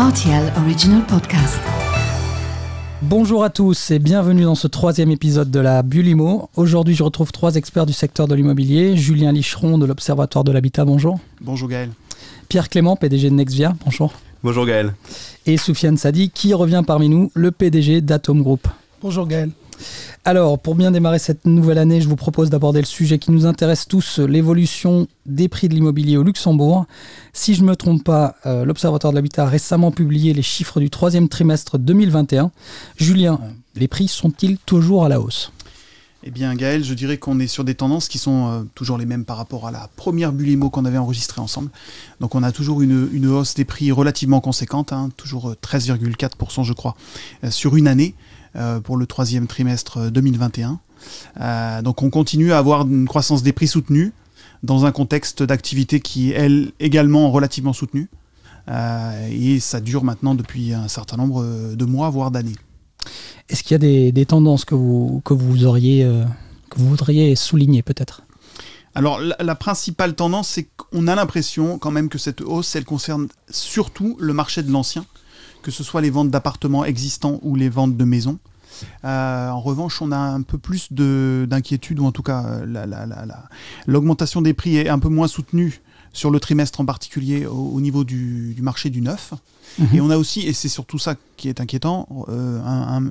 RTL Original Podcast. Bonjour à tous et bienvenue dans ce troisième épisode de la Bulimo. Aujourd'hui, je retrouve trois experts du secteur de l'immobilier. Julien Licheron de l'Observatoire de l'Habitat, bonjour. Bonjour Gaël. Pierre Clément, PDG de Nexvia, bonjour. Bonjour Gaël. Et Soufiane Sadi, qui revient parmi nous, le PDG d'Atom Group. Bonjour Gaël. Alors, pour bien démarrer cette nouvelle année, je vous propose d'aborder le sujet qui nous intéresse tous, l'évolution des prix de l'immobilier au Luxembourg. Si je ne me trompe pas, euh, l'Observatoire de l'Habitat a récemment publié les chiffres du troisième trimestre 2021. Julien, les prix sont-ils toujours à la hausse? Eh bien, Gaël, je dirais qu'on est sur des tendances qui sont euh, toujours les mêmes par rapport à la première bulle IMO qu'on avait enregistrée ensemble. Donc, on a toujours une, hausse des prix relativement conséquente, hein, toujours 13,4% je crois, euh, sur une année. Euh, pour le troisième trimestre 2021. Euh, donc on continue à avoir une croissance des prix soutenue dans un contexte d'activité qui est, elle, également relativement soutenue. Euh, et ça dure maintenant depuis un certain nombre de mois, voire d'années. Est-ce qu'il y a des, tendances que vous, que vous auriez, que vous voudriez souligner peut-être? Alors la, principale tendance, c'est qu'on a l'impression quand même que cette hausse, elle concerne surtout le marché de l'ancien que ce soit les ventes d'appartements existants ou les ventes de maisons. Euh, en revanche, on a un peu plus d'inquiétude, ou en tout cas, euh, l'augmentation des prix est un peu moins soutenue sur le trimestre en particulier au, niveau du, marché du neuf. Mhm. Et on a aussi, et c'est surtout ça qui est inquiétant, euh,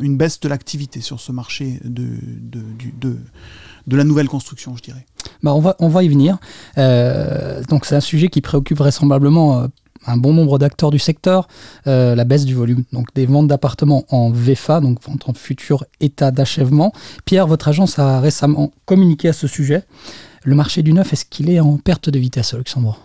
une baisse de l'activité sur ce marché de, de, de, la nouvelle construction, je dirais. Bah on, va, on va y venir. donc c'est un sujet qui préoccupe vraisemblablement un bon nombre d'acteurs du secteur, euh, la baisse du volume donc des ventes d'appartements en VFA, donc vente en futur état d'achèvement. Pierre, votre agence a récemment communiqué à ce sujet. Le marché du neuf, est-ce qu'il est en perte de vitesse au Luxembourg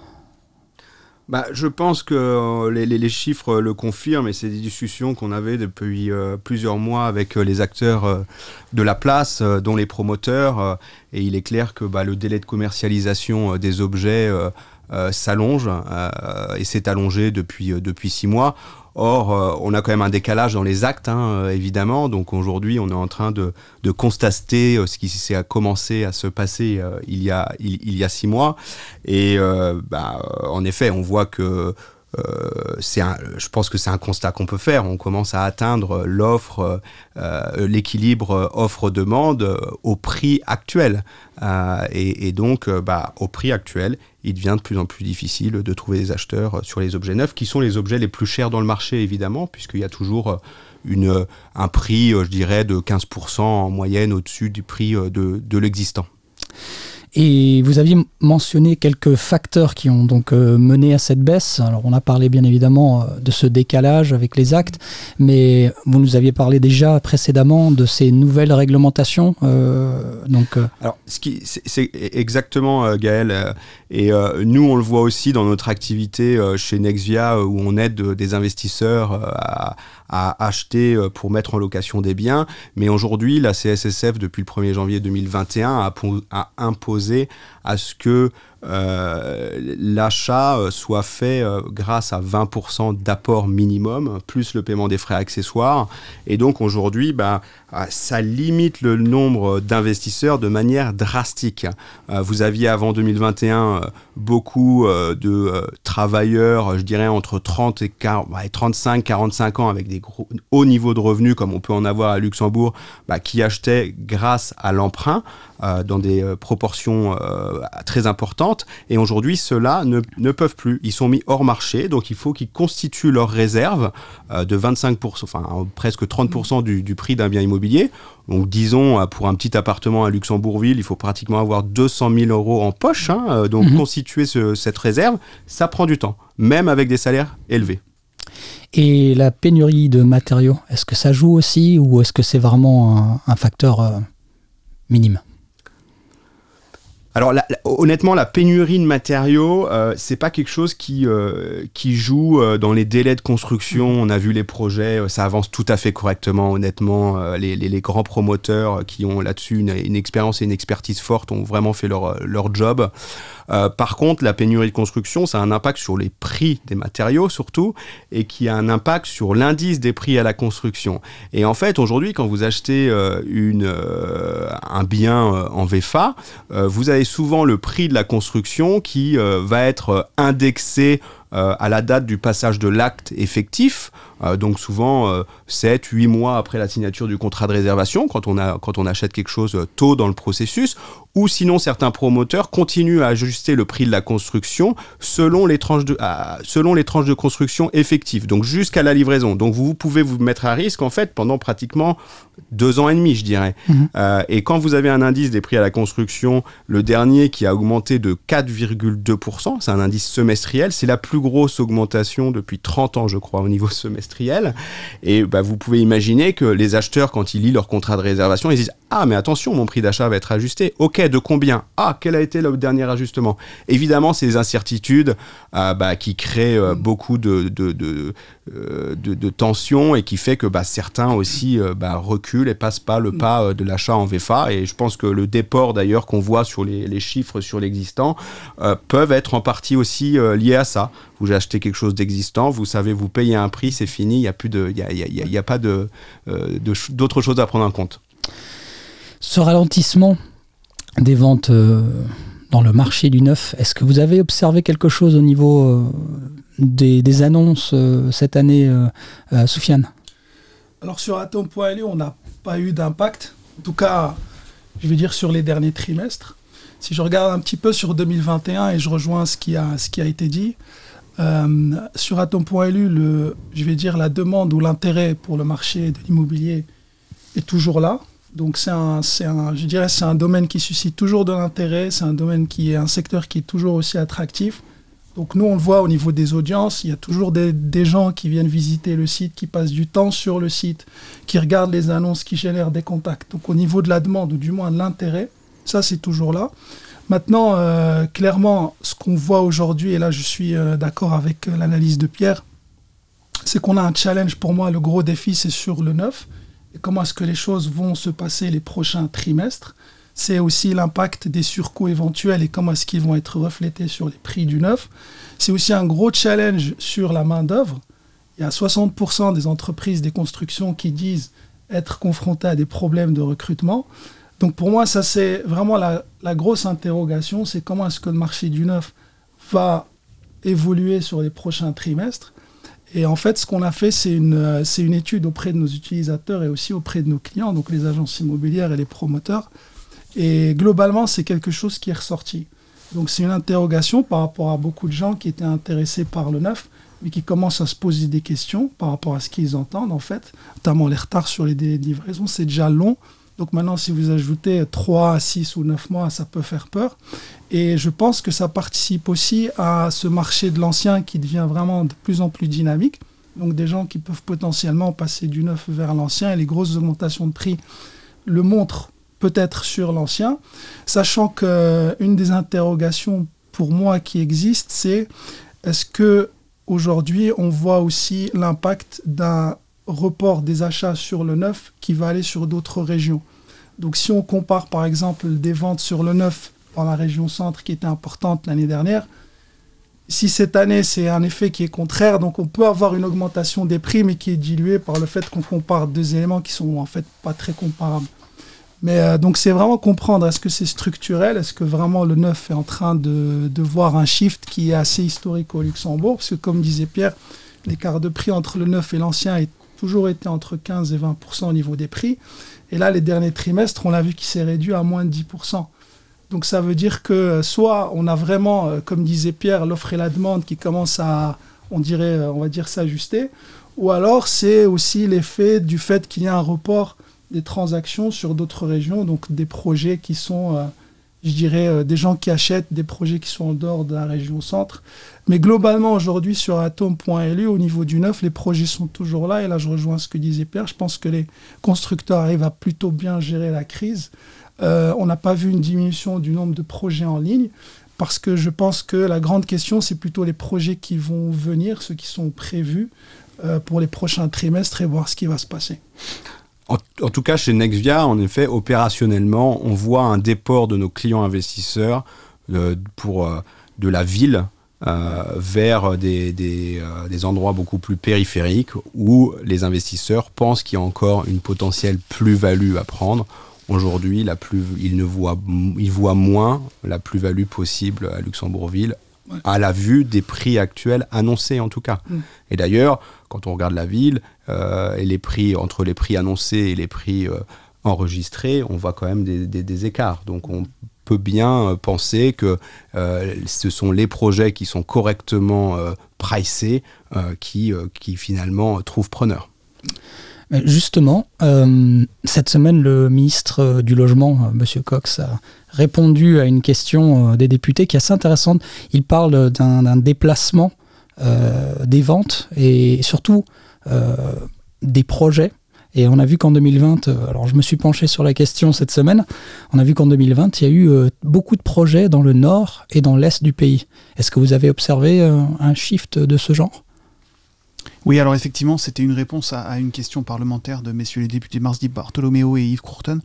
bah, je pense que euh, les, chiffres le confirment et c'est des discussions qu'on avait depuis euh, plusieurs mois avec les acteurs de la place, dont les promoteurs. Et il est clair que bah, le délai de commercialisation des objets euh, s'allonge euh, et s'est allongé depuis, euh, depuis six mois. Or, on a quand même un décalage dans les actes, hein, évidemment. Donc aujourd'hui, on est en train de, de constater ce qui s'est commencé à se passer il, y a, il, y a six mois. Et bah, en effet, on voit que euh, je pense que c'est un constat qu'on peut faire. On commence à atteindre l'offre, euh, l'équilibre offre-demande au prix actuel. Euh, et, donc, bah, au prix actuel, il devient de plus en plus difficile de trouver des acheteurs sur les objets neufs, qui sont les objets les plus chers dans le marché, évidemment, puisqu'il y a toujours une, un prix, je dirais, de 15% en moyenne au-dessus du prix de, de l'existant. Et vous aviez mentionné quelques facteurs qui ont donc euh, mené à cette baisse. Alors on a parlé bien évidemment euh, de ce décalage avec les actes, mais vous nous aviez parlé déjà précédemment de ces nouvelles réglementations. Euh, donc, Alors c'est exactement Gaël, et nous on le voit aussi dans notre activité chez Nexvia où on aide des investisseurs à acheter pour mettre en location des biens. Mais aujourd'hui, la CSSF, depuis le 1er janvier 2021, a, a imposé à ce que euh, l'achat euh, soit fait euh, grâce à 20% d'apport minimum, plus le paiement des frais accessoires. Et donc aujourd'hui, bah, ça limite le nombre d'investisseurs de manière drastique. vous aviez avant 2021 beaucoup de travailleurs, je dirais entre 30 et 35, 45 ans avec des hauts niveaux de revenus comme on peut en avoir à Luxembourg, bah, qui achetaient grâce à l'emprunt dans des proportions très importantes et aujourd'hui, ceux-là ne, ne, peuvent plus. Ils sont mis hors marché, donc il faut qu'ils constituent leur réserve euh, de 25%, enfin presque 30% du, du, prix d'un bien immobilier. Donc disons, euh, pour un petit appartement à Luxembourgville, il faut pratiquement avoir 200 000 euros en poche. Hein, euh, donc mhm. constituer cette réserve, ça prend du temps, même avec des salaires élevés. Et la pénurie de matériaux, est-ce que ça joue aussi ou est-ce que c'est vraiment un, facteur minime? Alors honnêtement, la pénurie de matériaux, euh, c'est pas quelque chose qui euh, qui joue euh, dans les délais de construction. On a vu les projets, euh, ça avance tout à fait correctement. Honnêtement, les, les, les, grands promoteurs qui ont là-dessus une, une, expérience et une expertise forte ont vraiment fait leur leur job. Par contre, la pénurie de construction, ça a un impact sur les prix des matériaux surtout, et qui a un impact sur l'indice des prix à la construction. Et en fait, aujourd'hui, quand vous achetez une un bien en VFA, vous avez souvent le prix de la construction qui euh, va être indexé à la date du passage de l'acte effectif, donc souvent 7, 8 mois après la signature du contrat de réservation, quand on, a, quand on achète quelque chose tôt dans le processus, ou sinon certains promoteurs continuent à ajuster le prix de la construction selon les tranches de, selon les tranches de construction effectives, donc jusqu'à la livraison. Donc vous, pouvez vous mettre à risque en fait pendant pratiquement deux ans et demi, je dirais. Mhm. Euh, et quand vous avez un indice des prix à la construction, le dernier qui a augmenté de 4,2%, c'est un indice semestriel, c'est la plus grosse augmentation depuis 30 ans, je crois, au niveau semestriel. Et bah, vous pouvez imaginer que les acheteurs, quand ils lisent leur contrat de réservation, ils disent Ah, mais attention, mon prix d'achat va être ajusté. Ok, de combien? Ah, quel a été le dernier ajustement? Évidemment, c'est des incertitudes euh, bah, qui créent euh, beaucoup de, de, de, de, tensions et qui fait que bah, certains aussi bah, recule et passe pas le mm. pas euh, de l'achat en VFA. Et je pense que le déport d'ailleurs qu'on voit sur les, chiffres sur l'existant euh, peuvent être en partie aussi euh, liés à ça. Vous achetez quelque chose d'existant, vous savez, vous payez un prix, c'est fini, il n'y a, plus de, il y a, pas de, d'autres choses à prendre en compte. Ce ralentissement des ventes dans le marché du neuf, est-ce que vous avez observé quelque chose au niveau des, annonces cette année, Soufiane? Alors sur Atom.lu, on n'a pas eu d'impact, en tout cas, je vais dire sur les derniers trimestres. Si je regarde un petit peu sur 2021 et je rejoins ce qui a, été dit, euh, sur Atom.lu, je vais dire la demande ou l'intérêt pour le marché de l'immobilier est toujours là. Donc c'est un, un, je dirais, c'est un domaine qui suscite toujours de l'intérêt, c'est un domaine qui est un secteur qui est toujours aussi attractif. Donc nous, on le voit au niveau des audiences, il y a toujours des, gens qui viennent visiter le site, qui passent du temps sur le site, qui regardent les annonces, qui génèrent des contacts. Donc au niveau de la demande, ou du moins de l'intérêt, ça c'est toujours là. Maintenant, euh, clairement, ce qu'on voit aujourd'hui, et là je suis euh, d'accord avec euh, l'analyse de Pierre, c'est qu'on a un challenge pour moi, le gros défi c'est sur le neuf, comment est-ce que les choses vont se passer les prochains trimestres c'est aussi l'impact des surcoûts éventuels et comment est-ce qu'ils vont être reflétés sur les prix du neuf. C'est aussi un gros challenge sur la main-d'œuvre. Il y a 60% des entreprises des constructions qui disent être confrontées à des problèmes de recrutement. Donc pour moi, ça c'est vraiment la, grosse interrogation, c'est comment est-ce que le marché du neuf va évoluer sur les prochains trimestres. Et en fait, ce qu'on a fait, c'est une, une étude auprès de nos utilisateurs et aussi auprès de nos clients, donc les agences immobilières et les promoteurs, et globalement, c'est quelque chose qui est ressorti. Donc c'est une interrogation par rapport à beaucoup de gens qui étaient intéressés par le neuf, mais qui commencent à se poser des questions par rapport à ce qu'ils entendent en fait, notamment les retards sur les délais de livraison, c'est déjà long. Donc maintenant, si vous ajoutez 3, 6 ou 9 mois, ça peut faire peur. Et je pense que ça participe aussi à ce marché de l'ancien qui devient vraiment de plus en plus dynamique. Donc des gens qui peuvent potentiellement passer du neuf vers l'ancien et les grosses augmentations de prix le montrent peut-être sur l'ancien, sachant qu'une des interrogations pour moi qui existe, c'est est-ce que aujourd'hui on voit aussi l'impact d'un report des achats sur le neuf qui va aller sur d'autres régions. Donc si on compare par exemple des ventes sur le neuf dans la région centre qui était importante l'année dernière, si cette année c'est un effet qui est contraire, donc on peut avoir une augmentation des prix mais qui est diluée par le fait qu'on compare deux éléments qui sont en fait pas très comparables. Mais euh, donc c'est vraiment comprendre, est-ce que c'est structurel, est-ce que vraiment le neuf est en train de, de, voir un shift qui est assez historique au Luxembourg, parce que comme disait Pierre, l'écart de prix entre le neuf et l'ancien a toujours été entre 15 et 20% au niveau des prix. Et là, les derniers trimestres, on a vu qu'il s'est réduit à moins de 10% donc ça veut dire que euh, soit on a vraiment, euh, comme disait Pierre, l'offre et la demande qui commencent à, on dirait, on va dire, s'ajuster, ou alors c'est aussi l'effet du fait qu'il y a un report des transactions sur d'autres régions, donc des projets qui sont, euh, je dirais, euh, des gens qui achètent des projets qui sont en dehors de la région centre. Mais globalement, aujourd'hui, sur atom.lu, au niveau du neuf, les projets sont toujours là. Et là, je rejoins ce que disait Pierre. Je pense que les constructeurs arrivent à plutôt bien gérer la crise. Euh, on n'a pas vu une diminution du nombre de projets en ligne parce que je pense que la grande question, c'est plutôt les projets qui vont venir, ceux qui sont prévus pour les prochains trimestres et voir ce qui va se passer. En, tout cas, chez Nexvia, en effet, opérationnellement, on voit un déport de nos clients investisseurs euh, euh, de la ville euh, vers des, endroits beaucoup plus périphériques où les investisseurs pensent qu'il y a encore une potentielle plus-value à prendre. Aujourd'hui, ils, voient, ils voient moins la plus-value possible à Luxembourgville à la vue des prix actuels annoncés en tout cas. Mm. Et d'ailleurs, quand on regarde la ville euh, et les prix entre les prix annoncés et les prix euh, enregistrés, on voit quand même des, des- des écarts. Donc on peut bien euh, penser que euh, ce sont les projets qui sont correctement pricés qui, qui finalement trouvent preneur. Mais Justement, euh, cette semaine, le ministre euh, du Logement, euh, M. Cox, a répondu à une question euh, des députés qui est assez intéressante. Il parle d'un déplacement euh, des ventes et surtout euh, des projets. Et on a vu qu'en 2020, euh, alors je me suis penché sur la question cette semaine, on a vu qu'en 2020, il y a eu euh, beaucoup de projets dans le nord et dans l'est du pays. Est-ce que vous avez observé euh, un shift de ce genre? Oui, alors effectivement, c'était une réponse à, une question parlementaire de messieurs les députés Marsdi Bartolomeo et Yves Courton.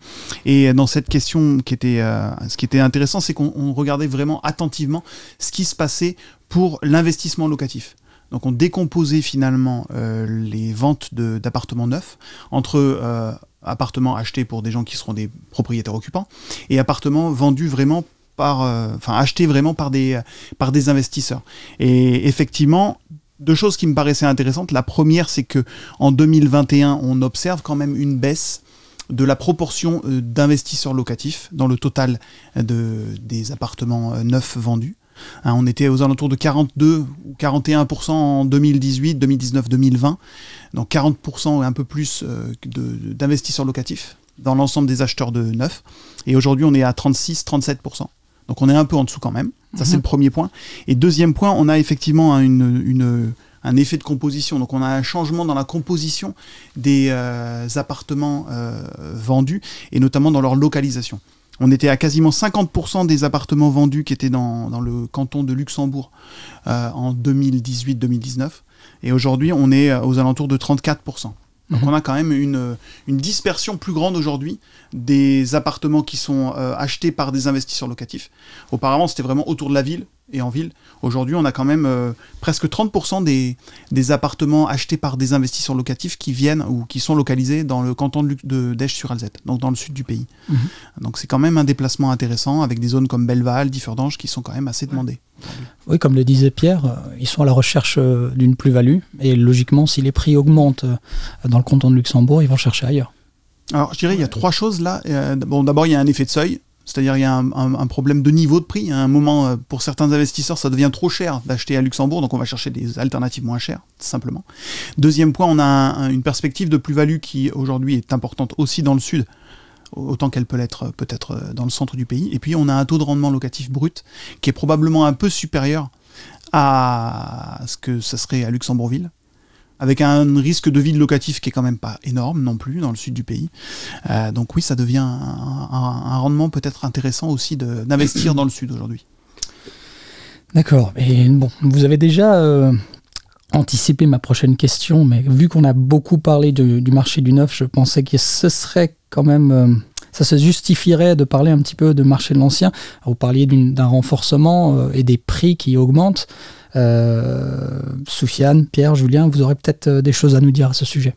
Et dans cette question, euh, ce qui était intéressant, c'est qu'on on regardait vraiment attentivement ce qui se passait pour l'investissement locatif. Donc on décomposait finalement euh, les ventes d'appartements neufs entre euh, appartements achetés pour des gens qui seront des propriétaires occupants et appartements vendus vraiment par, euh, enfin achetés vraiment par des, par des investisseurs. Et effectivement, deux choses qui me paraissaient intéressantes. La première, c'est que en 2021, on observe quand même une baisse de la proportion euh, d'investisseurs locatifs dans le total de, des appartements euh, neufs vendus. Hein, on était aux alentours de 42 ou 41% en 2018, 2019, 2020. Donc 40% et un peu plus euh, d'investisseurs locatifs dans l'ensemble des acheteurs de neufs. Et aujourd'hui, on est à 36-37%. Donc on est un peu en dessous quand même. Ça, c'est le premier point. Et deuxième point, on a effectivement un- une, une- un effet de composition. Donc on a un changement dans la composition des euh, appartements euh, vendus et notamment dans leur localisation. On était à quasiment 50% des appartements vendus qui étaient dans, dans le canton de Luxembourg euh, en 2018-2019. Et aujourd'hui, on est aux alentours de 34%. Donc on a quand même une, une dispersion plus grande aujourd'hui des appartements qui sont euh, achetés par des investisseurs locatifs. Auparavant, c'était vraiment autour de la ville et en ville. Aujourd'hui, on a quand même euh, presque 30% des, des appartements achetés par des investisseurs locatifs qui viennent ou qui sont localisés dans le canton de, d'Esch-sur-Alzette, donc dans le sud du pays. Mhm. Donc c'est quand même un déplacement intéressant avec des zones comme Belleval, Differdange qui sont quand même assez demandées. Oui, comme le disait Pierre, euh, ils sont à la recherche euh, d'une plus-value. Et logiquement, si les prix augmentent dans le canton de Luxembourg, ils vont chercher ailleurs. Alors, je dirais, il y a trois choses là. Bon, d'abord, il y a un effet de seuil. C'est-à-dire, il y a un, problème de niveau de prix. À un moment, euh, pour certains investisseurs, ça devient trop cher d'acheter à Luxembourg, donc on va chercher des alternatives moins chères, simplement. Deuxième point, on a un- un- une perspective de plus-value qui, aujourd'hui, est importante aussi dans le sud, autant qu'elle peut l'être euh, peut-être euh, dans le centre du pays. Et puis, on a un taux de rendement locatif brut qui est probablement un peu supérieur à ce que ça serait à Luxembourgville avec un risque de vide locatif qui est quand même pas énorme non plus dans le sud du pays. Euh, donc oui, ça devient un, rendement peut-être intéressant aussi d'investir dans le sud aujourd'hui. D'accord. Et bon, vous avez déjà euh, anticipé ma prochaine question, mais vu qu'on a beaucoup parlé du marché du neuf, je pensais que ce serait quand même. euh, ça se justifierait de parler un petit peu de marché de l'ancien. Vous parliez d'un renforcement et des prix qui augmentent. Euh, Soufiane, Pierre, Julien, vous aurez peut-être euh, des choses à nous dire à ce sujet.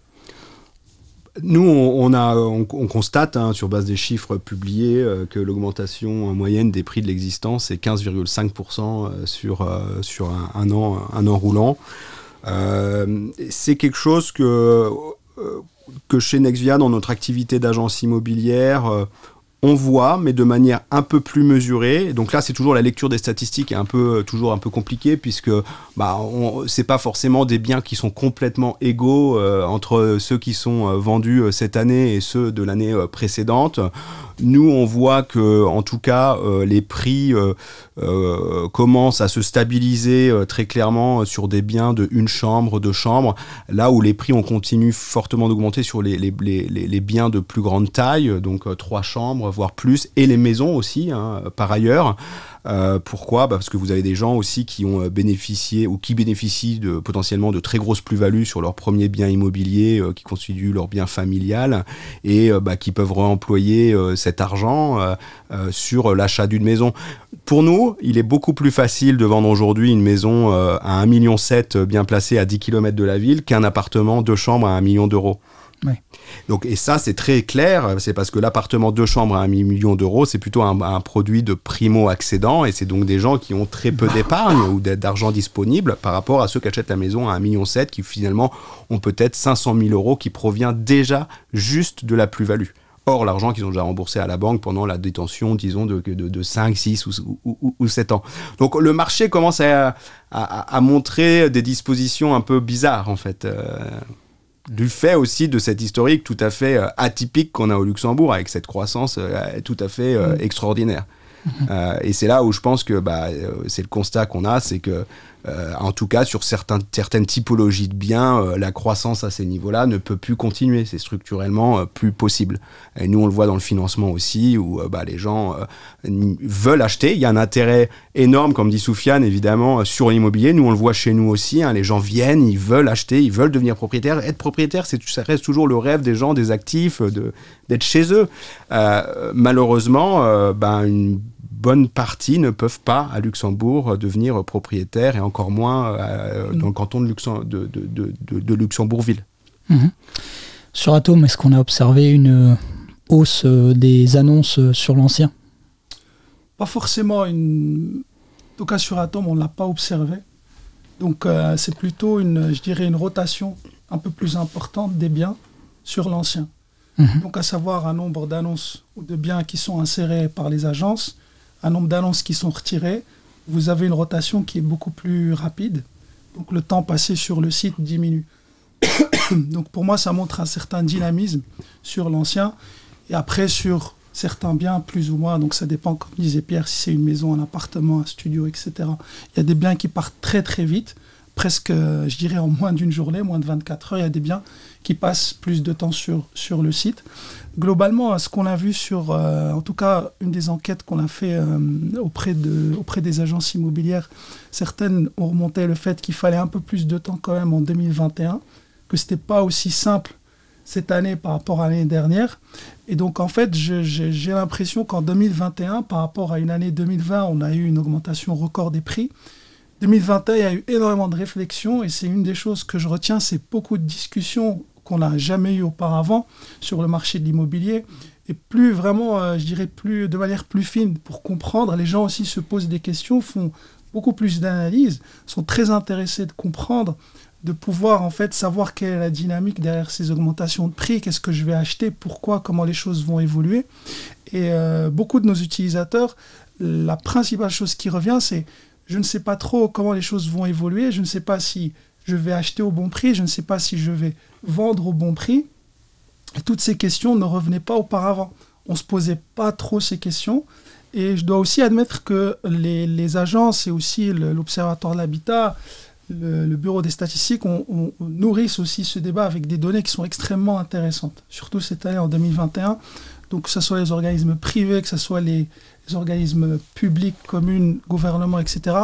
Nous, on, constate, hein, sur base des chiffres publiés, euh, que l'augmentation moyenne des prix de l'existence est 15,5% euh, sur, sur un, an, un an roulant. C'est quelque chose que, que chez Nexvia, dans notre activité d'agence immobilière, on voit, mais de manière un peu plus mesurée. Donc là, c'est toujours la lecture des statistiques est un peu toujours un peu compliquée puisque bah, c'est pas forcément des biens qui sont complètement égaux euh, entre ceux qui sont euh, vendus euh, cette année et ceux de l'année euh, précédente. Nous, on voit que, en tout cas, euh, les prix euh, euh, commencent à se stabiliser très clairement sur des biens de une chambre, deux chambres, là où les prix ont continué fortement d'augmenter sur les, biens de plus grande taille, donc trois chambres, voire plus, et les maisons aussi, hein, par ailleurs. Euh, pourquoi? Bah, Parce que vous avez des gens aussi qui ont euh, bénéficié ou qui bénéficient de, potentiellement de très grosses plus-values sur leur premier bien immobilier euh, qui constitue leur bien familial et euh, bah, qui peuvent réemployer cet argent sur l'achat d'une maison. Pour nous, il est beaucoup plus facile de vendre aujourd'hui une maison à 1,7 million bien placée à 10 km de la ville qu'un appartement de chambre à 1 million d'euros. Donc, et ça, c'est très clair, c'est parce que l'appartement deux chambres à un million d'euros, c'est plutôt un, produit de primo-accédant, et c'est donc des gens qui ont très peu d'épargne ou d'argent disponible par rapport à ceux qui achètent la maison à un million qui finalement ont peut-être 500 000 euros qui provient déjà juste de la plus-value. Or, l'argent qu'ils ont déjà remboursé à la banque pendant la détention, disons, de, de, 5, 6 ou, 7 ans. Donc, le marché commence à, montrer des dispositions un peu bizarres, en fait. Euh, du fait aussi de cette historique tout à fait euh, atypique qu'on a au Luxembourg, avec cette croissance euh, tout à fait mm. extraordinaire. Euh, et c'est là où je pense que bah, euh, c'est le constat qu'on a, c'est que, euh, en tout cas, sur certaines typologies de biens, la croissance à ces niveaux-là ne peut plus continuer. C'est structurellement plus possible. Et nous, on le voit dans le financement aussi, où bah, les gens veulent acheter. Il y a un intérêt énorme, comme dit Soufiane, évidemment, sur l'immobilier. Nous, on le voit chez nous aussi. Hein. les gens viennent, ils veulent acheter, ils veulent devenir propriétaires. Être propriétaire, ça reste toujours le rêve des gens, des actifs, d'être chez eux. malheureusement, ben, une bonne partie ne peuvent pas, à Luxembourg, devenir propriétaires, et encore moins euh, dans le canton de, de, de, de Luxembourgville. Mhm. Sur Atom, est-ce qu'on a observé une hausse euh, des annonces euh, sur l'ancien? Pas forcément. Une... En tout cas, sur Atom, on ne l'a pas observé. Donc, c'est plutôt, une, je dirais, une rotation un peu plus importante des biens sur l'ancien. Mhm. Donc, à savoir un nombre d'annonces ou de biens qui sont insérés par les agences un nombre d'annonces qui sont retirées, vous avez une rotation qui est beaucoup plus rapide. Donc le temps passé sur le site diminue. donc pour moi, ça montre un certain dynamisme sur l'ancien. Et après, sur certains biens, plus ou moins, donc ça dépend, comme disait Pierre, si c'est une maison, un appartement, un studio, etc. Il y a des biens qui partent très très vite presque, euh, je dirais, en moins d'une journée, moins de 24 heures, il y a des biens qui passent plus de temps sur, sur le site. Globalement, ce qu'on a vu sur, euh, en tout cas, une des enquêtes qu'on a fait euh, auprès, de, auprès des agences immobilières, certaines ont remonté le fait qu'il fallait un peu plus de temps quand même en 2021, que ce n'était pas aussi simple cette année par rapport à l'année dernière. Et donc, en fait, j'ai l'impression qu'en 2021, par rapport à une année 2020, on a eu une augmentation record des prix. 2021, il y a eu énormément de réflexions et c'est une des choses que je retiens, c'est beaucoup de discussions qu'on n'a jamais eues auparavant sur le marché de l'immobilier et plus vraiment, euh, je dirais, plus de manière plus fine pour comprendre. Les gens aussi se posent des questions, font beaucoup plus d'analyses, sont très intéressés de comprendre, de pouvoir en fait savoir quelle est la dynamique derrière ces augmentations de prix, qu'est-ce que je vais acheter, pourquoi, comment les choses vont évoluer. Et euh, beaucoup de nos utilisateurs, la principale chose qui revient, c'est je ne sais pas trop comment les choses vont évoluer, je ne sais pas si je vais acheter au bon prix, je ne sais pas si je vais vendre au bon prix. toutes ces questions ne revenaient pas auparavant. On ne se posait pas trop ces questions. Et je dois aussi admettre que les, agences et aussi l'Observatoire de l'habitat, le, Bureau des statistiques, nourrissent aussi ce débat avec des données qui sont extrêmement intéressantes, surtout cette année en 2021. Donc que ce soit les organismes privés, que ce soit les, les organismes publics, communes, gouvernements, etc.,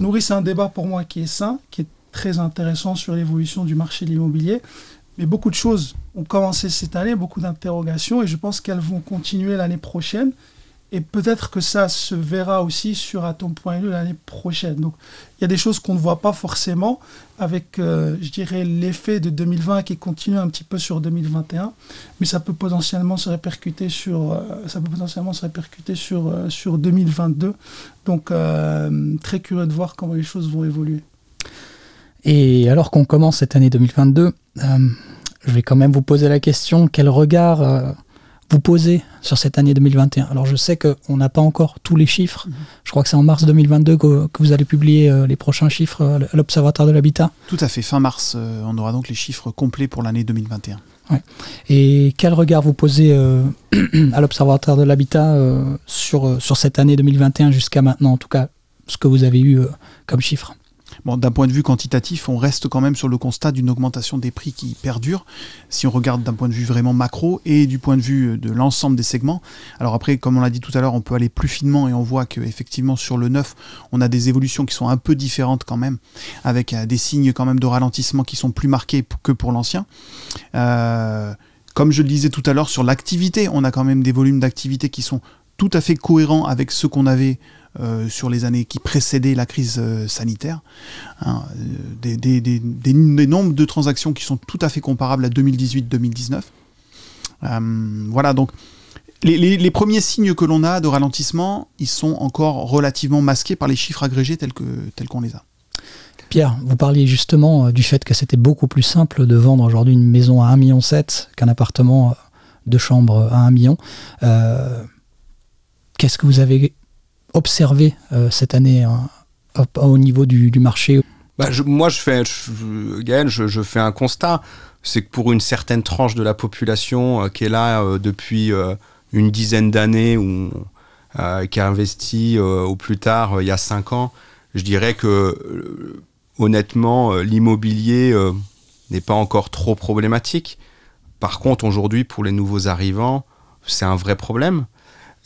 nourrissent un débat pour moi qui est sain, qui est très intéressant sur l'évolution du marché de l'immobilier. Mais beaucoup de choses ont commencé cette année, beaucoup d'interrogations, et je pense qu'elles vont continuer l'année prochaine. Et peut-être que ça se verra aussi sur Atom.lu l'année prochaine. Donc il y a des choses qu'on ne voit pas forcément avec, euh, je dirais, l'effet de 2020 qui continue un petit peu sur 2021, mais ça peut potentiellement se répercuter sur, euh, ça peut potentiellement se répercuter sur, euh, sur 2022. Donc très curieux de voir comment les choses vont évoluer. Et alors qu'on commence cette année 2022, je vais quand même vous poser la question, quel regard vous posez sur cette année 2021 Alors je sais qu'on n'a pas encore tous les chiffres. Mhm. Je crois que c'est en mars 2022 que, vous allez publier euh, les prochains chiffres euh, à l'Observatoire de l'Habitat. Tout à fait, fin mars, euh, on aura donc les chiffres complets pour l'année 2021. Et quel regard vous posez à l'Observatoire de l'Habitat sur, sur cette année 2021 jusqu'à maintenant, en tout cas ce que vous avez eu comme chiffres d'un point de vue quantitatif, on reste quand même sur le constat d'une augmentation des prix qui perdure, si on regarde d'un point de vue vraiment macro et du point de vue de l'ensemble des segments. Alors après, comme on l'a dit tout à l'heure, on peut aller plus finement et on voit qu'effectivement sur le neuf, on a des évolutions qui sont un peu différentes quand même, avec euh, des signes quand même de ralentissement qui sont plus marqués que pour l'ancien. Euh, comme je le disais tout à l'heure sur l'activité, on a quand même des volumes d'activité qui sont tout à fait cohérents avec ce qu'on avait euh, sur les années qui précédaient la crise euh, sanitaire. Hein, des, des, des, des, nombres de transactions qui sont tout à fait comparables à 2018-2019. voilà, donc les, les, premiers signes que l'on a de ralentissement, ils sont encore relativement masqués par les chiffres agrégés tels qu'on tels qu'on les a. Pierre, vous parliez justement du fait que c'était beaucoup plus simple de vendre aujourd'hui une maison à 1,7 million qu'un appartement de chambre à 1 million. Euh, Qu'est-ce que vous avez observé euh, cette année hein, au niveau du, marché? Bah, Moi, je fais, je, je, fais un constat. C'est que pour une certaine tranche de la population euh, qui est là euh, depuis une dizaine d'années ou qui a investi au plus tard il y a cinq ans, je dirais que honnêtement, l'immobilier n'est pas encore trop problématique. Par contre, aujourd'hui, pour les nouveaux arrivants, c'est un vrai problème.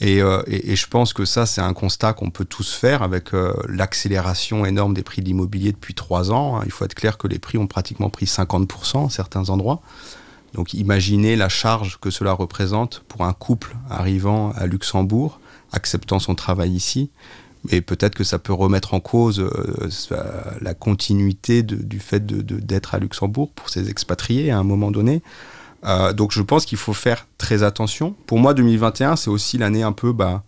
Euh, et, je pense que ça, c'est un constat qu'on peut tous faire avec euh, l'accélération énorme des prix de l'immobilier depuis trois ans. Hein. Il faut être clair que les prix ont pratiquement pris 50% à certains endroits. Donc imaginez la charge que cela représente pour un couple arrivant à Luxembourg, acceptant son travail ici. Et peut-être que ça peut remettre en cause euh, la continuité du fait d'être à Luxembourg pour ces expatriés à un moment donné. Euh, donc je pense qu'il faut faire très attention. Pour moi, 2021, c'est aussi l'année un peu bah,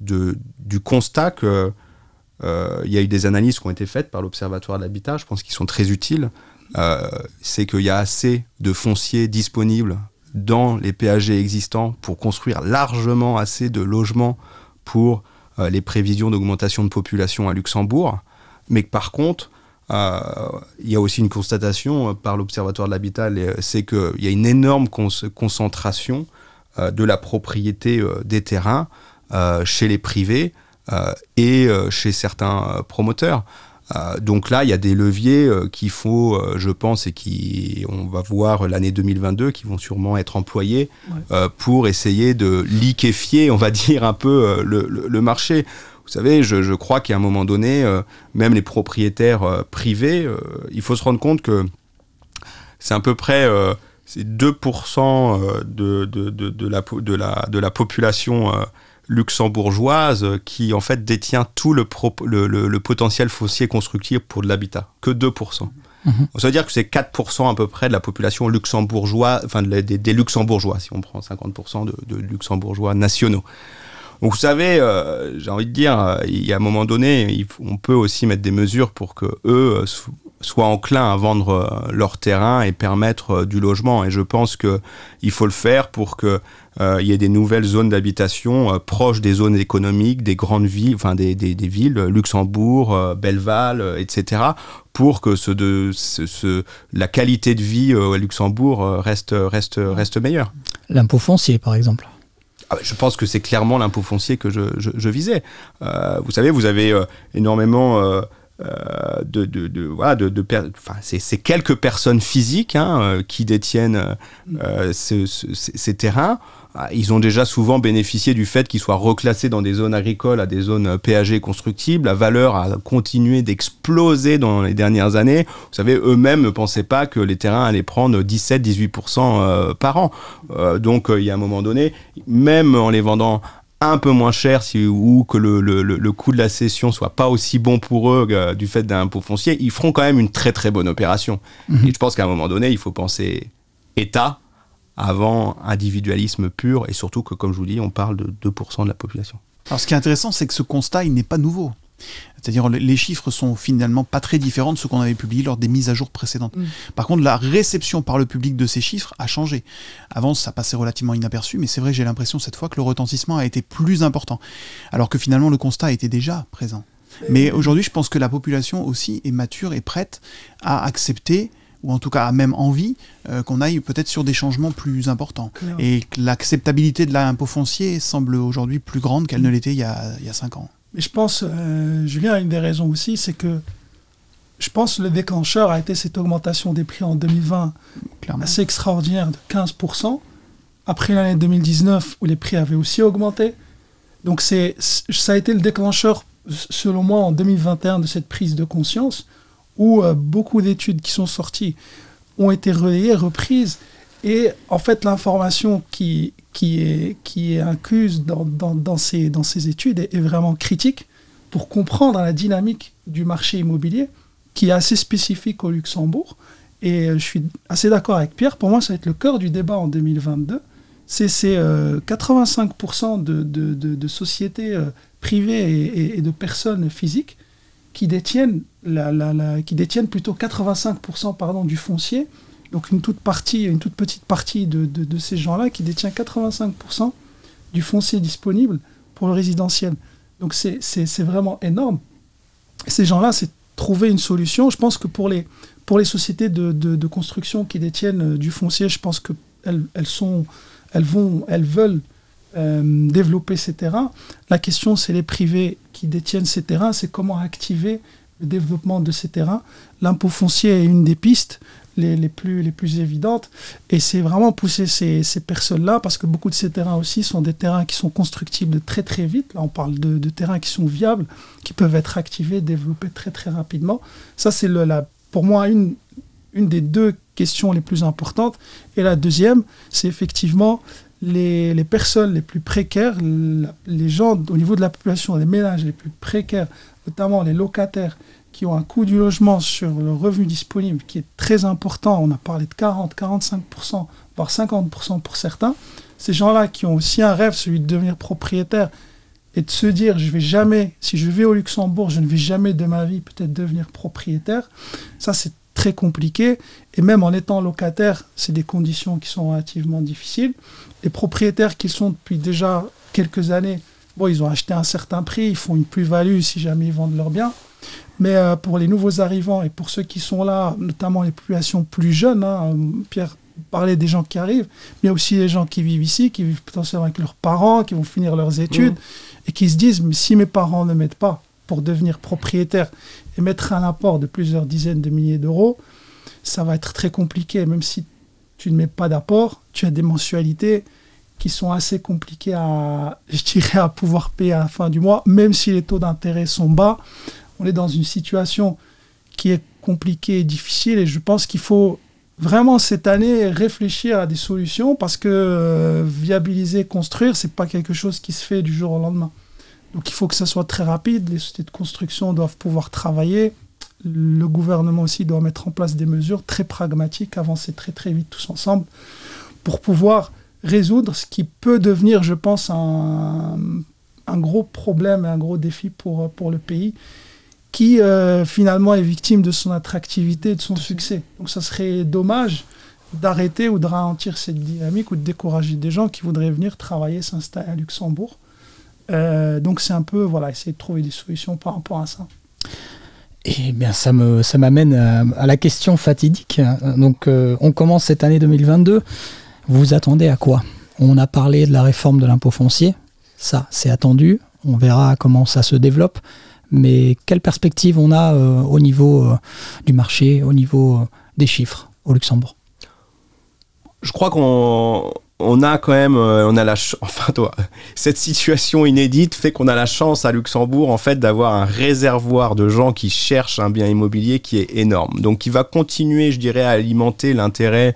de, du constat que euh, il y a eu des analyses qui ont été faites par l'Observatoire de l'habitat, je pense qu'ils sont très utiles. Euh, c'est qu'il y a assez de fonciers disponibles dans les PAG existants pour construire largement assez de logements pour les prévisions d'augmentation de population à Luxembourg, mais que par contre, euh, il y a aussi une constatation euh, par l'Observatoire de l'habitat, c'est qu'il y a une énorme concentration euh, de la propriété des terrains chez les privés et chez certains promoteurs. donc là, il y a des leviers qu'il faut, je pense, et qui, on va voir l'année 2022, qui vont sûrement être employés pour essayer de liquéfier, on va dire, un peu le marché. Vous savez, je, crois qu'à un moment donné, euh, même les propriétaires euh, privés, euh, il faut se rendre compte que c'est à peu près c'est 2% de, de, de, la, de, la, de la population luxembourgeoise qui en fait détient tout le, le, potentiel foncier constructible pour de l'habitat, que 2%. Mhm. Ça veut dire que c'est 4% à peu près de la population luxembourgeoise, enfin des, des, luxembourgeois, si on prend 50% de, luxembourgeois nationaux. Donc vous savez, euh, j'ai envie de dire, euh, il y a un moment donné, on peut aussi mettre des mesures pour que eux euh, soient enclins à vendre leur terrain et permettre du logement. Et je pense que il faut le faire pour que y ait des nouvelles zones d'habitation proches des zones économiques, des grandes villes, enfin des, villes, Luxembourg, Belleval, etc., pour que la qualité de vie à Luxembourg reste meilleure. L'impôt foncier, par exemple. Ah, je pense que c'est clairement l'impôt foncier que je, visais. Euh, vous savez, vous avez euh, énormément euh, de, de, de, voilà, de, enfin, c'est quelques personnes physiques hein, qui détiennent ces terrains. Ah, ils ont déjà souvent bénéficié du fait qu'ils soient reclassés dans des zones agricoles à des zones PAG constructibles. La valeur a continué d'exploser dans les dernières années. Vous savez, eux-mêmes ne pensaient pas que les terrains allaient prendre 17-18% euh, par an. Euh, donc, euh, il y a un moment donné, même en les vendant un peu moins cher si, ou que le, le, le, coût de la cession soit pas aussi bon pour eux du fait d'un impôt foncier, ils feront quand même une très très bonne opération. Mhm. Et je pense qu'à un moment donné, il faut penser État avant individualisme pur, et surtout que, comme je vous dis, on parle de 2% de la population. Alors ce qui est intéressant, c'est que ce constat, il n'est pas nouveau. C'est-à-dire les chiffres sont finalement pas très différents de ce qu'on avait publié lors des mises à jour précédentes. Mm. Par contre, la réception par le public de ces chiffres a changé. Avant, ça passait relativement inaperçu, mais c'est vrai, j'ai l'impression cette fois que le retentissement a été plus important, alors que finalement le constat était déjà présent. Mais aujourd'hui, je pense que la population aussi est mature et prête à accepter ou en tout cas a même envie euh, qu'on aille peut-être sur des changements plus importants. Et que l'acceptabilité de l'impôt foncier semble aujourd'hui plus grande qu'elle ne l'était il, y a, il y a cinq ans. Mais je pense, euh, Julien, une des raisons aussi, c'est que je pense que le déclencheur a été cette augmentation des prix en 2020 assez extraordinaire de 15%, après l'année 2019 où les prix avaient aussi augmenté. Donc c'est, ça a été le déclencheur, selon moi, en 2021 de cette prise de conscience où euh, beaucoup d'études qui sont sorties ont été relayées, reprises, et en fait l'information qui, qui, est, qui est incluse dans, dans, ces, dans ces études est, vraiment critique, pour comprendre la dynamique du marché immobilier qui est assez spécifique au Luxembourg. Et je suis assez d'accord avec Pierre, pour moi ça va être le cœur du débat en 2022. C'est 85% de, de, de, sociétés privées et, de personnes physiques qui détiennent, la, qui détiennent plutôt 85% pardon, du foncier. Donc une toute, partie, une toute petite partie de, de ces gens-là qui détient 85% du foncier disponible pour le résidentiel. Donc c'est vraiment énorme. ces gens-là, c'est trouver une solution. Je pense que pour les, pour les sociétés de, de, construction qui détiennent euh, du foncier, je pense qu'elles elles sont, elles vont, elles veulent euh, développer ces terrains. La question, c'est les privés qui détiennent ces terrains, c'est comment activer le développement de ces terrains. L'impôt foncier est une des pistes les, plus, les plus évidentes. Et c'est vraiment pousser ces, ces personnes-là, parce que beaucoup de ces terrains aussi sont des terrains qui sont constructibles très très vite. Là, on parle de, de terrains qui sont viables, qui peuvent être activés, développés très très rapidement. Ça, c'est pour moi une, une des deux questions les plus importantes. Et la deuxième, c'est effectivement les, les, personnes les plus précaires, les gens au niveau de la population, les ménages les plus précaires, notamment les locataires qui ont un coût du logement sur le revenu disponible qui est très important, on a parlé de 40, 45%, voire 50% pour certains, ces gens-là qui ont aussi un rêve, celui de devenir propriétaire et de se dire je vais jamais, si je vais au Luxembourg, je ne vais jamais de ma vie peut-être devenir propriétaire, ça c'est très compliqué. Et même en étant locataire, c'est des conditions qui sont relativement difficiles. Les propriétaires qui sont depuis déjà quelques années, bon, ils ont acheté un certain prix, ils font une plus-value si jamais ils vendent leurs biens. Mais euh, pour les nouveaux arrivants et pour ceux qui sont là, notamment les populations plus jeunes, hein, Pierre parlait des gens qui arrivent, mais aussi les gens qui vivent ici, qui vivent potentiellement avec leurs parents, qui vont finir leurs études, mmh. et qui se disent, mais si mes parents ne m'aident pas pour devenir propriétaire et mettre un apport de plusieurs dizaines de milliers d'euros, ça va être très compliqué. Même si tu ne mets pas d'apport, tu as des mensualités qui sont assez compliquées à, je dirais, à pouvoir payer à la fin du mois, même si les taux d'intérêt sont bas on est dans une situation qui est compliquée et difficile et je pense qu'il faut vraiment cette année réfléchir à des solutions parce que euh, viabiliser, construire, c'est pas quelque chose qui se fait du jour au lendemain. Donc il faut que ça soit très rapide, les sociétés de construction doivent pouvoir travailler, le gouvernement aussi doit mettre en place des mesures très pragmatiques, avancer très très vite tous ensemble pour pouvoir résoudre ce qui peut devenir, je pense, un, un gros problème et un gros défi pour, pour le pays qui euh, finalement est victime de son attractivité et de son succès. Donc ça serait dommage d'arrêter ou de ralentir cette dynamique ou de décourager des gens qui voudraient venir travailler, s'installer à Luxembourg. Euh, donc c'est un peu, voilà, essayer de trouver des solutions par rapport à ça. Eh bien, ça me ça m'amène à, la question fatidique. Donc, euh, on commence cette année 2022. Vous vous attendez à quoi? On a parlé de la réforme de l'impôt foncier. Ça, c'est attendu. On verra comment ça se développe mais quelle perspective on a euh, au niveau euh, du marché, au niveau euh, des chiffres au Luxembourg? Je crois qu'on on a quand même, on a la, enfin toi, cette situation inédite fait qu'on a la chance à Luxembourg en fait d'avoir un réservoir de gens qui cherchent un bien immobilier qui est énorme. Donc qui va continuer, je dirais, à alimenter l'intérêt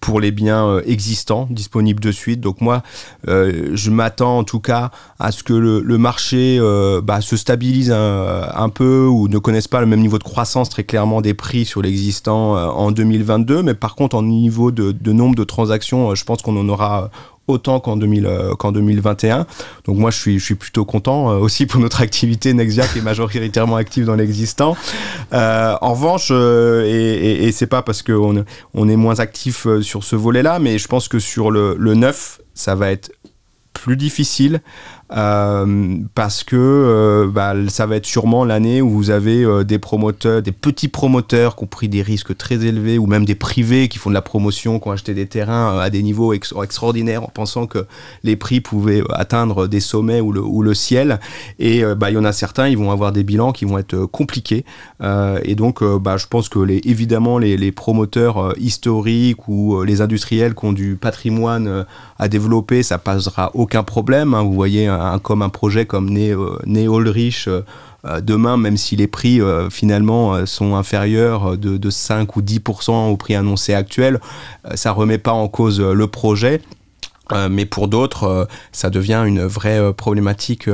pour les biens euh, existants disponibles de suite. Donc moi, euh, je m'attends en tout cas à ce que le, marché euh, bah, se stabilise un, peu ou ne connaisse pas le même niveau de croissance très clairement des prix sur l'existant en 2022. Mais par contre, en niveau de, de nombre de transactions, je pense qu'on en aura autant qu'en 2021. Donc moi, je suis, plutôt content euh, aussi pour notre activité Nexia qui est majoritairement active dans l'existant. Euh, en revanche, euh, et, et, c'est pas parce qu'on on est moins actif sur ce volet-là, mais je pense que sur le, le ça va être plus difficile euh, parce que euh, bah, ça va être sûrement l'année où vous avez euh, des promoteurs, des petits promoteurs qui ont pris des risques très élevés, ou même des privés qui font de la promotion, qui ont acheté des terrains à des niveaux extraordinaires en pensant que les prix pouvaient atteindre des sommets ou le, ciel. Et bah, il y en a certains, ils vont avoir des bilans qui vont être compliqués. et donc, bah, je pense que les, évidemment, les, les promoteurs historiques ou les industriels qui ont du patrimoine à développer, ça passera aucun problème. Hein. Vous voyez, comme un projet comme Né, né Ulrich demain, même si les prix euh, finalement euh, sont inférieurs de, de, 5 ou 10% au prix annoncé actuel, euh, ça remet pas en cause le projet. Euh, mais pour d'autres, euh, ça devient une vraie euh, problématique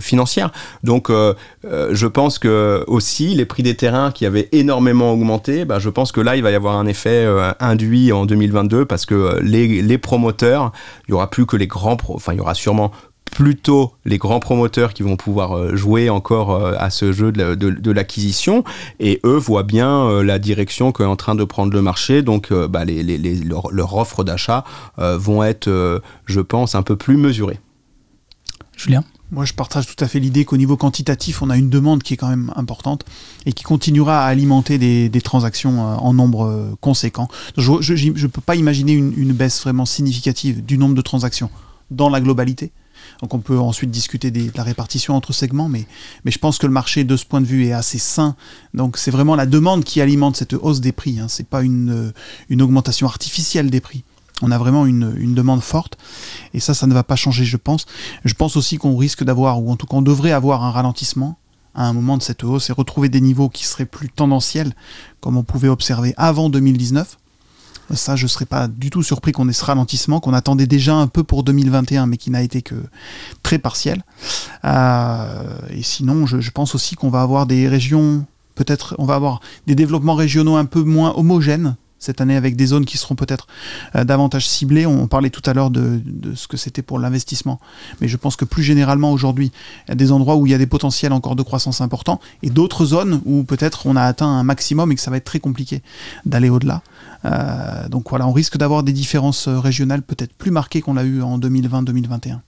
financière. Donc, je pense que aussi les prix des terrains qui avaient énormément augmenté, bah, je pense que là, il va y avoir un effet induit en 2022 parce que les, les promoteurs, il y aura plus que les grands, enfin, il y aura sûrement plutôt les grands promoteurs qui vont pouvoir euh, jouer encore euh, à ce jeu de, l'acquisition et eux voient bien euh, la direction qu'est en train de prendre le marché donc bah, les, leur, offre d'achat vont être je pense un peu plus mesurées. Julien? Moi, je partage tout à fait l'idée qu'au niveau quantitatif, on a une demande qui est quand même importante et qui continuera à alimenter des, transactions en nombre conséquent. Je ne peux pas imaginer une, baisse vraiment significative du nombre de transactions dans la globalité. Donc on peut ensuite discuter de la répartition entre segments, mais, je pense que le marché de ce point de vue est assez sain. Donc c'est vraiment la demande qui alimente cette hausse des prix. Hein. Ce n'est pas une, une augmentation artificielle des prix. On a vraiment une, une, demande forte et ça, ça ne va pas changer, je pense. Je pense aussi qu'on risque d'avoir, ou en tout cas on devrait avoir un ralentissement à un moment de cette hausse et retrouver des niveaux qui seraient plus tendanciels, comme on pouvait observer avant 2019. Ça, je ne serais pas du tout surpris qu'on ait ce ralentissement qu'on attendait déjà un peu pour 2021, mais qui n'a été que très partiel. Euh, et sinon, je, pense aussi qu'on va avoir des régions, peut-être, on va avoir des développements régionaux un peu moins homogènes cette année avec des zones qui seront peut-être euh, davantage ciblées. On parlait tout à l'heure de, ce que c'était pour l'investissement. Mais je pense que plus généralement aujourd'hui, il y a des endroits où il y a des potentiels encore de croissance importants et d'autres zones où peut-être on a atteint un maximum et que ça va être très compliqué d'aller au-delà. Euh, donc voilà, on risque d'avoir des différences régionales peut-être plus marquées qu'on l'a eu en 2020-2021.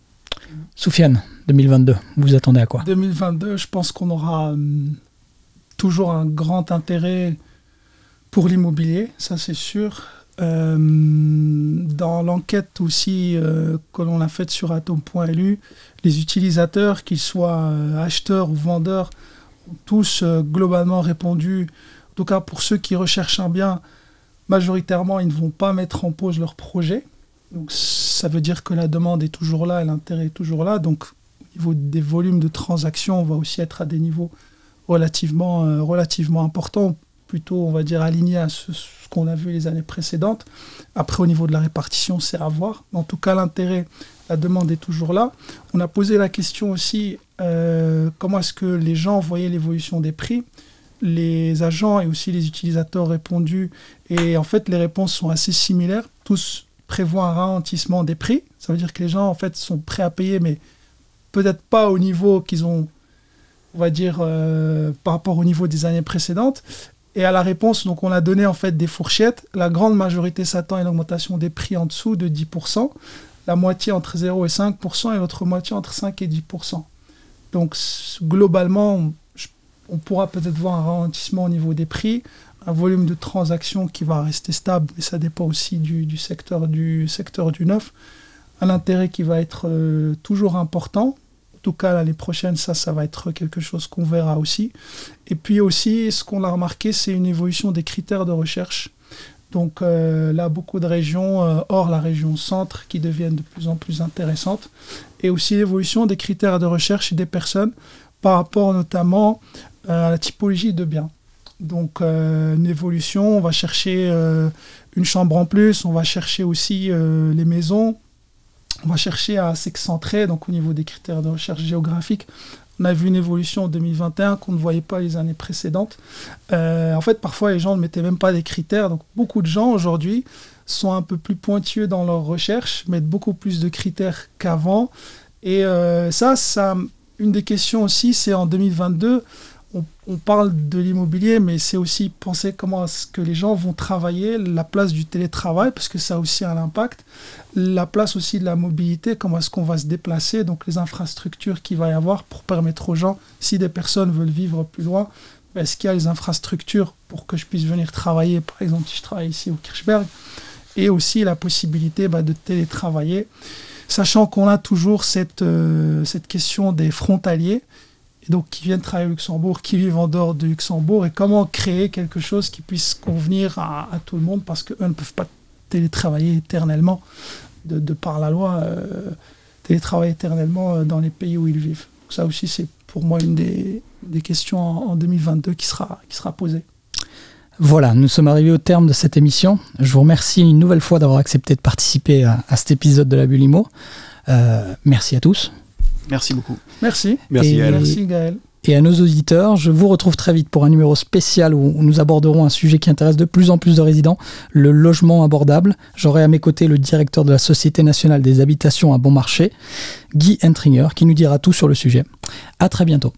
Soufiane, 2022, vous attendez à quoi? 2022, je pense qu'on aura hum, toujours un grand intérêt pour l'immobilier, ça c'est sûr. Euh, dans l'enquête aussi euh, que l'on a faite sur atom.lu, les utilisateurs, qu'ils soient euh, acheteurs ou vendeurs, ont tous globalement répondu, en tout cas pour ceux qui recherchent un bien, majoritairement ils ne vont pas mettre en pause leur projet. Donc ça veut dire que la demande est toujours là et l'intérêt est toujours là. Donc au niveau des volumes de transactions, on va aussi être à des niveaux relativement, relativement importants plutôt, on va dire, aligné à ce, qu'on a vu les années précédentes. Après, au niveau de la répartition, c'est à voir. En tout cas, l'intérêt, la demande est toujours là. On a posé la question aussi, euh, comment est-ce que les gens voyaient l'évolution des prix? Les agents et aussi les utilisateurs ont répondu et en fait les réponses sont assez similaires. Tous prévoient un ralentissement des prix. Ça veut dire que les gens en fait sont prêts à payer mais peut-être pas au niveau qu'ils ont on va dire euh, par rapport au niveau des années précédentes. Et à la réponse, donc on a donné en fait des fourchettes. La grande majorité s'attend à une augmentation des prix en dessous de 10%, la moitié entre 0 et 5% et l'autre moitié entre 5 et 10%. Donc globalement, on pourra peut-être voir un ralentissement au niveau des prix, un volume de transactions qui va rester stable, mais ça dépend aussi du, secteur, du neuf, un intérêt qui va être euh, toujours important, tout cas, l'année prochaine, ça, ça va être quelque chose qu'on verra aussi. Et puis aussi, ce qu'on a remarqué, c'est une évolution des critères de recherche. Donc euh, là, beaucoup de régions, euh, hors la région centre, qui deviennent de plus en plus intéressantes. Et aussi l'évolution des critères de recherche des personnes par rapport notamment à la typologie de biens. Donc une évolution, on va chercher une chambre en plus, on va chercher aussi les maisons, on va chercher à s'excentrer, donc au niveau des critères de recherche géographique. On a vu une évolution en 2021 qu'on ne voyait pas les années précédentes. Euh, en fait, parfois, les gens ne mettaient même pas des critères. Donc, beaucoup de gens aujourd'hui sont un peu plus pointueux dans leur recherche, mettent beaucoup plus de critères qu'avant. Et euh, ça, ça, une des questions aussi, c'est en 2022, on, parle de l'immobilier, mais c'est aussi penser comment est-ce que les gens vont travailler, la place du télétravail, parce que ça a aussi un impact, la place aussi de la mobilité, comment est-ce qu'on va se déplacer, donc les infrastructures qu'il va y avoir pour permettre aux gens, si des personnes veulent vivre plus loin, ben, est-ce qu'il y a les infrastructures pour que je puisse venir travailler, par exemple si je travaille ici au Kirchberg, et aussi la possibilité ben, de télétravailler, sachant qu'on a toujours cette, euh, cette question des frontaliers et donc qui viennent travailler au Luxembourg, qui vivent en dehors de Luxembourg, et comment créer quelque chose qui puisse convenir à, tout le monde, parce qu'eux ne peuvent pas télétravailler éternellement, de, par la loi, euh, télétravailler éternellement euh, dans les pays où ils vivent. ça aussi, c'est pour moi une des, questions en, 2022 qui sera, qui sera posée. Voilà, nous sommes arrivés au terme de cette émission. Je vous remercie une nouvelle fois d'avoir accepté de participer à, cet épisode de la Bulimo. Euh, merci à tous. Merci beaucoup. Merci. Merci, Merci Gaël et à nos auditeurs. Je vous retrouve très vite pour un numéro spécial où nous aborderons un sujet qui intéresse de plus en plus de résidents, le logement abordable. J'aurai à mes côtés le directeur de la Société nationale des habitations à bon marché, Guy Entringer, qui nous dira tout sur le sujet. À très bientôt.